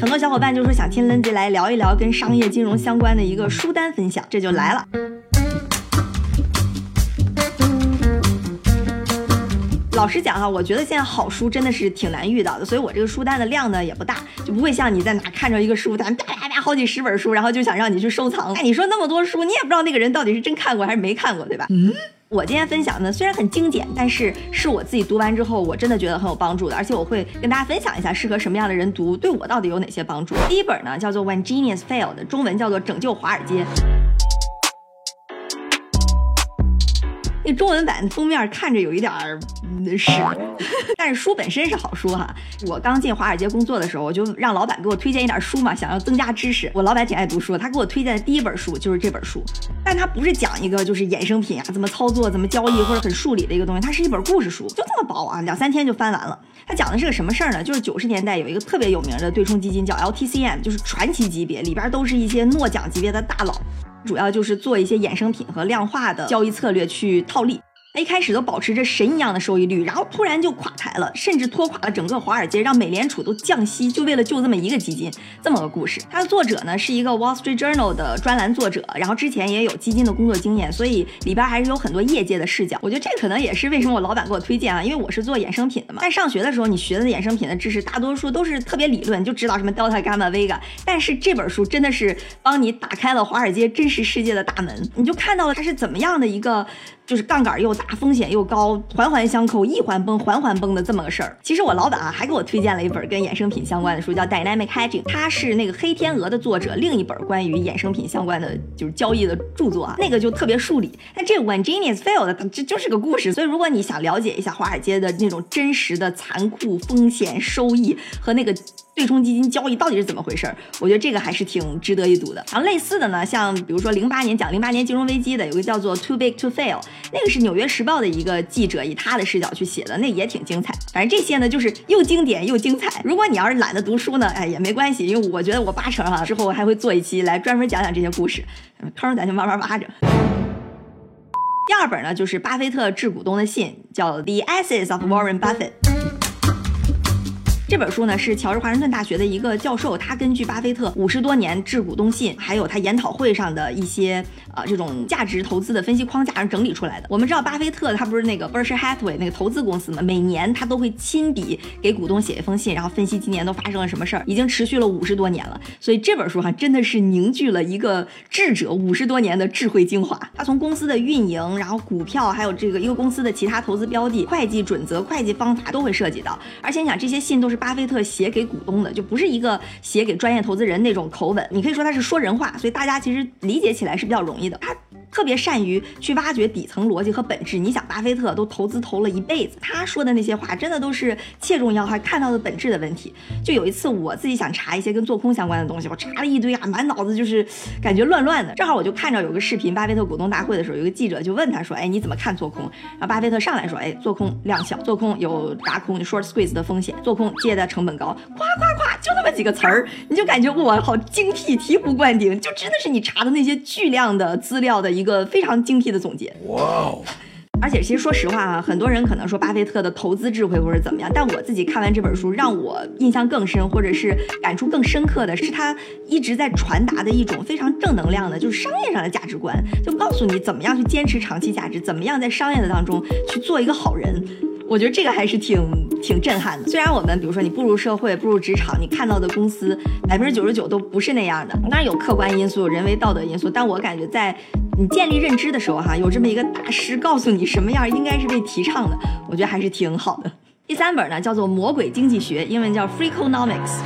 很多小伙伴就说想听 Lindsay 来聊一聊跟商业金融相关的一个书单分享，这就来了。老实讲哈，我觉得现在好书真的是挺难遇到的，所以我这个书单的量呢也不大，就不会像你在哪看着一个书单，啪啪啪好几十本书，然后就想让你去收藏。哎，你说那么多书，你也不知道那个人到底是真看过还是没看过，对吧？嗯。我今天分享的虽然很精简，但是是我自己读完之后，我真的觉得很有帮助的，而且我会跟大家分享一下适合什么样的人读，对我到底有哪些帮助。第一本呢叫做《When Genius Failed》，中文叫做《拯救华尔街》。那中文版封面看着有一点儿屎，但是书本身是好书哈。我刚进华尔街工作的时候，我就让老板给我推荐一点书嘛，想要增加知识。我老板挺爱读书，他给我推荐的第一本书就是这本书，但他不是讲一个就是衍生品啊，怎么操作、怎么交易或者很数理的一个东西，它是一本故事书，就这么薄啊，两三天就翻完了。它讲的是个什么事儿呢？就是九十年代有一个特别有名的对冲基金叫 LTCM，就是传奇级别，里边都是一些诺奖级别的大佬。主要就是做一些衍生品和量化的交易策略去套利。一开始都保持着神一样的收益率，然后突然就垮台了，甚至拖垮了整个华尔街，让美联储都降息，就为了救这么一个基金，这么个故事。它的作者呢是一个 Wall Street Journal 的专栏作者，然后之前也有基金的工作经验，所以里边还是有很多业界的视角。我觉得这可能也是为什么我老板给我推荐啊，因为我是做衍生品的嘛。在上学的时候，你学的衍生品的知识大多数都是特别理论，就知道什么 Delta、Gamma、Vega，但是这本书真的是帮你打开了华尔街真实世界的大门，你就看到了它是怎么样的一个。就是杠杆又大，风险又高，环环相扣，一环崩，环环崩的这么个事儿。其实我老板啊还给我推荐了一本跟衍生品相关的书，叫《Dynamic Hedging》，它是那个黑天鹅的作者另一本关于衍生品相关的就是交易的著作啊，那个就特别数理。但这 When Genius Failed，这就是个故事。所以如果你想了解一下华尔街的那种真实的残酷风险收益和那个。对冲基金交易到底是怎么回事儿？我觉得这个还是挺值得一读的。然后类似的呢，像比如说零八年讲零八年金融危机的，有个叫做《Too Big to Fail》，那个是纽约时报的一个记者以他的视角去写的，那也挺精彩。反正这些呢，就是又经典又精彩。如果你要是懒得读书呢，哎也没关系，因为我觉得我八成哈之后还会做一期来专门讲讲这些故事，坑咱就慢慢挖着。第二本呢，就是巴菲特致股东的信，叫《The Essays of Warren Buffett》。这本书呢是乔治华盛顿大学的一个教授，他根据巴菲特五十多年致股东信，还有他研讨会上的一些啊这种价值投资的分析框架上整理出来的。我们知道巴菲特他不是那个 Berkshire Hathaway 那个投资公司嘛，每年他都会亲笔给股东写一封信，然后分析今年都发生了什么事儿，已经持续了五十多年了。所以这本书哈真的是凝聚了一个智者五十多年的智慧精华。他从公司的运营，然后股票，还有这个一个公司的其他投资标的、会计准则、会计方法都会涉及到。而且你想这些信都是。巴菲特写给股东的，就不是一个写给专业投资人那种口吻，你可以说他是说人话，所以大家其实理解起来是比较容易的。他。特别善于去挖掘底层逻辑和本质。你想，巴菲特都投资投了一辈子，他说的那些话，真的都是切中要害，看到的本质的问题。就有一次，我自己想查一些跟做空相关的东西，我查了一堆啊，满脑子就是感觉乱乱的。正好我就看着有个视频，巴菲特股东大会的时候，有个记者就问他说：“哎，你怎么看做空？”然后巴菲特上来说：“哎，做空量小，做空有轧空 short squeeze 的风险，做空借的成本高。”夸夸夸，就那么几个词儿，你就感觉哇，好精辟，醍醐灌顶，就真的是你查的那些巨量的资料的。一个非常精辟的总结，哇哦！而且其实说实话啊，很多人可能说巴菲特的投资智慧或者怎么样，但我自己看完这本书，让我印象更深，或者是感触更深刻的是他一直在传达的一种非常正能量的，就是商业上的价值观，就告诉你怎么样去坚持长期价值，怎么样在商业的当中去做一个好人。我觉得这个还是挺挺震撼的。虽然我们比如说你步入社会、步入职场，你看到的公司百分之九十九都不是那样的，当然有客观因素、人为道德因素，但我感觉在你建立认知的时候，哈，有这么一个大师告诉你什么样应该是被提倡的，我觉得还是挺好的。第三本呢叫做《魔鬼经济学》，英文叫《Freakonomics》。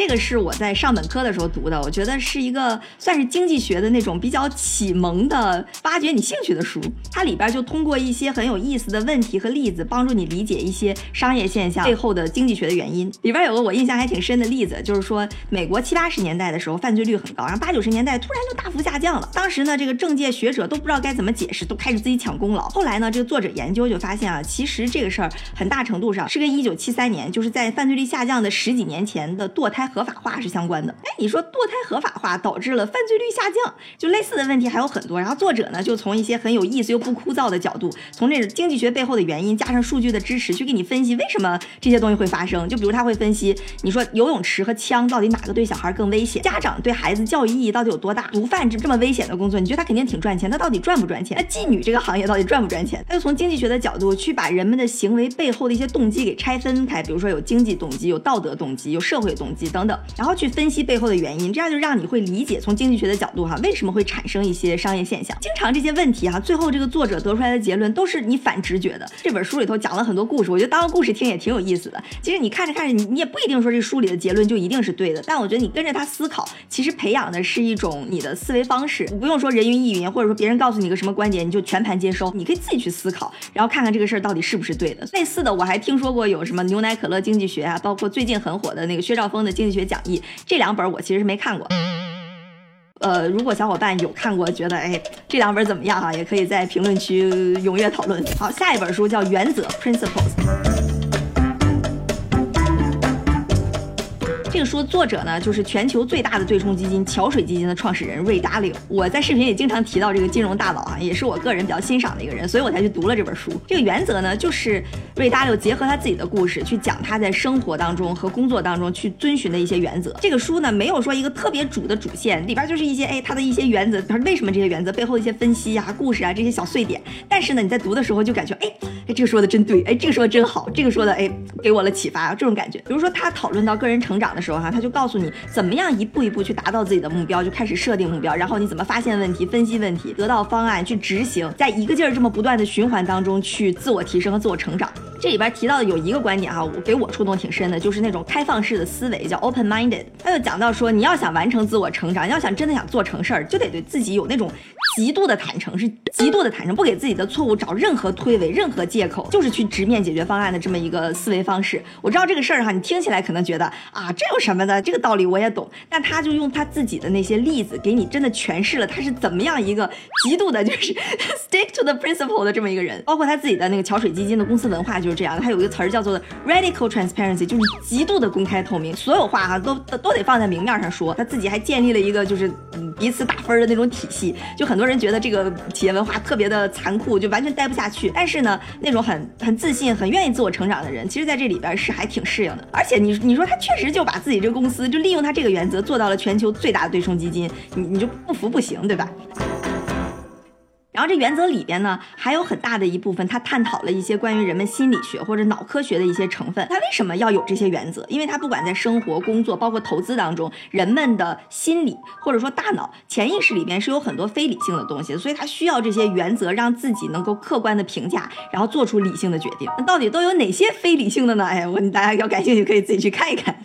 这个是我在上本科的时候读的，我觉得是一个算是经济学的那种比较启蒙的、发掘你兴趣的书。它里边就通过一些很有意思的问题和例子，帮助你理解一些商业现象背后的经济学的原因。里边有个我印象还挺深的例子，就是说美国七八十年代的时候犯罪率很高，然后八九十年代突然就大幅下降了。当时呢，这个政界学者都不知道该怎么解释，都开始自己抢功劳。后来呢，这个作者研究就发现啊，其实这个事儿很大程度上是跟一九七三年，就是在犯罪率下降的十几年前的堕胎。合法化是相关的。哎，你说堕胎合法化导致了犯罪率下降，就类似的问题还有很多。然后作者呢，就从一些很有意思又不枯燥的角度，从这个经济学背后的原因，加上数据的支持，去给你分析为什么这些东西会发生。就比如他会分析，你说游泳池和枪到底哪个对小孩更危险？家长对孩子教育意义到底有多大？毒贩这这么危险的工作，你觉得他肯定挺赚钱？他到底赚不赚钱？那妓女这个行业到底赚不赚钱？他就从经济学的角度去把人们的行为背后的一些动机给拆分开，比如说有经济动机、有道德动机、有社会动机等等等，然后去分析背后的原因，这样就让你会理解从经济学的角度哈，为什么会产生一些商业现象。经常这些问题哈，最后这个作者得出来的结论都是你反直觉的。这本书里头讲了很多故事，我觉得当个故事听也挺有意思的。其实你看着看着，你你也不一定说这书里的结论就一定是对的，但我觉得你跟着他思考，其实培养的是一种你的思维方式。不用说人云亦云，或者说别人告诉你个什么观点，你就全盘接收，你可以自己去思考，然后看看这个事儿到底是不是对的。类似的，我还听说过有什么牛奶可乐经济学啊，包括最近很火的那个薛兆丰的经济学讲义，这两本我其实是没看过。呃，如果小伙伴有看过，觉得哎这两本怎么样哈，也可以在评论区踊跃讨论。好，下一本书叫《原则》（Principles）。这个书的作者呢，就是全球最大的对冲基金桥水基金的创始人瑞达利欧。我在视频里经常提到这个金融大佬啊，也是我个人比较欣赏的一个人，所以我才去读了这本书。这个原则呢，就是瑞达利欧结合他自己的故事去讲他在生活当中和工作当中去遵循的一些原则。这个书呢，没有说一个特别主的主线，里边就是一些哎他的一些原则，他为什么这些原则背后的一些分析啊、故事啊这些小碎点。但是呢，你在读的时候就感觉哎哎这个说的真对，哎这个说的真好，这个说的哎给我了启发，这种感觉。比如说他讨论到个人成长的。时候哈，他就告诉你怎么样一步一步去达到自己的目标，就开始设定目标，然后你怎么发现问题、分析问题、得到方案去执行，在一个劲儿这么不断的循环当中去自我提升和自我成长。这里边提到的有一个观点哈，我给我触动挺深的，就是那种开放式的思维，叫 open minded。他就讲到说，你要想完成自我成长，你要想真的想做成事儿，就得对自己有那种极度的坦诚，是极度的坦诚，不给自己的错误找任何推诿、任何借口，就是去直面解决方案的这么一个思维方式。我知道这个事儿哈，你听起来可能觉得啊，这有什么的？这个道理我也懂。但他就用他自己的那些例子，给你真的诠释了他是怎么样一个极度的，就是 stick to the principle 的这么一个人。包括他自己的那个桥水基金的公司文化就。就这样，它有一个词儿叫做 radical transparency，就是极度的公开透明，所有话哈都都得放在明面上说。他自己还建立了一个就是彼此打分的那种体系，就很多人觉得这个企业文化特别的残酷，就完全待不下去。但是呢，那种很很自信、很愿意自我成长的人，其实在这里边是还挺适应的。而且你你说他确实就把自己这个公司就利用他这个原则做到了全球最大的对冲基金，你你就不服不行，对吧？然后这原则里边呢，还有很大的一部分，他探讨了一些关于人们心理学或者脑科学的一些成分。他为什么要有这些原则？因为他不管在生活、工作，包括投资当中，人们的心理或者说大脑潜意识里边是有很多非理性的东西，所以他需要这些原则，让自己能够客观的评价，然后做出理性的决定。那到底都有哪些非理性的呢？哎，我大家要感兴趣，可以自己去看一看。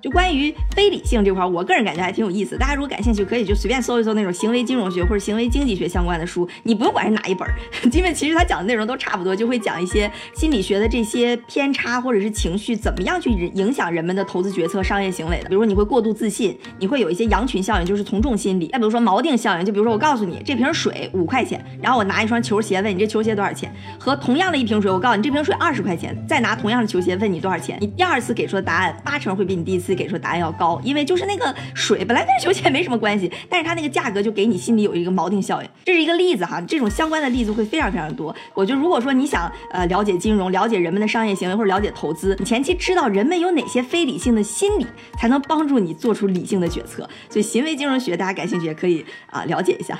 就关于非理性这块，我个人感觉还挺有意思。大家如果感兴趣，可以就随便搜一搜那种行为金融学或者行为经济学相关的书。你不用管是哪一本，因为其实他讲的内容都差不多，就会讲一些心理学的这些偏差或者是情绪怎么样去影响人们的投资决策、商业行为的。比如说你会过度自信，你会有一些羊群效应，就是从众心理。再比如说锚定效应，就比如说我告诉你这瓶水五块钱，然后我拿一双球鞋问你这球鞋多少钱，和同样的一瓶水，我告诉你这瓶水二十块钱，再拿同样的球鞋问你多少钱，你第二次给出的答案八成会比你第一次。给出答案要高，因为就是那个水本来跟球鞋没什么关系，但是它那个价格就给你心里有一个锚定效应，这是一个例子哈。这种相关的例子会非常非常多。我觉得如果说你想呃了解金融，了解人们的商业行为或者了解投资，你前期知道人们有哪些非理性的心理，才能帮助你做出理性的决策。所以行为金融学大家感兴趣也可以啊了解一下。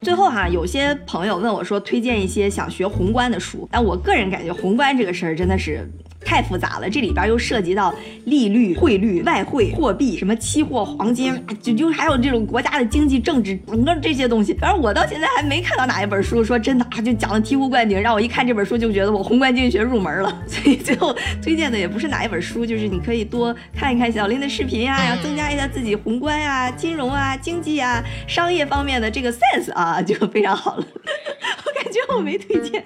最后哈，有些朋友问我说推荐一些想学宏观的书，但我个人感觉宏观这个事儿真的是。太复杂了，这里边又涉及到利率、汇率、外汇、货币，什么期货、黄金，就就还有这种国家的经济、政治，整个这些东西。反正我到现在还没看到哪一本书说真的啊，就讲的醍醐灌顶，让我一看这本书就觉得我宏观经济学入门了。所以最后推荐的也不是哪一本书，就是你可以多看一看小林的视频呀，然后增加一下自己宏观啊、金融啊、经济啊、商业方面的这个 sense 啊，就非常好了。我感觉我没推荐。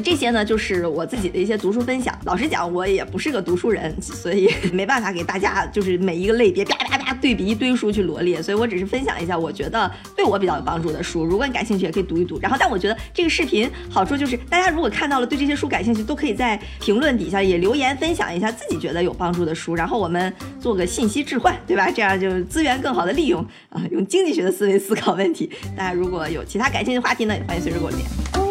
这些呢，就是我自己的一些读书分享。老实讲，我也不是个读书人，所以没办法给大家就是每一个类别啪啪啪对比一堆书去罗列，所以我只是分享一下我觉得对我比较有帮助的书。如果你感兴趣，也可以读一读。然后，但我觉得这个视频好处就是，大家如果看到了对这些书感兴趣，都可以在评论底下也留言分享一下自己觉得有帮助的书，然后我们做个信息置换，对吧？这样就资源更好的利用啊，用经济学的思维思考问题。大家如果有其他感兴趣的话题呢，也欢迎随时给我留言。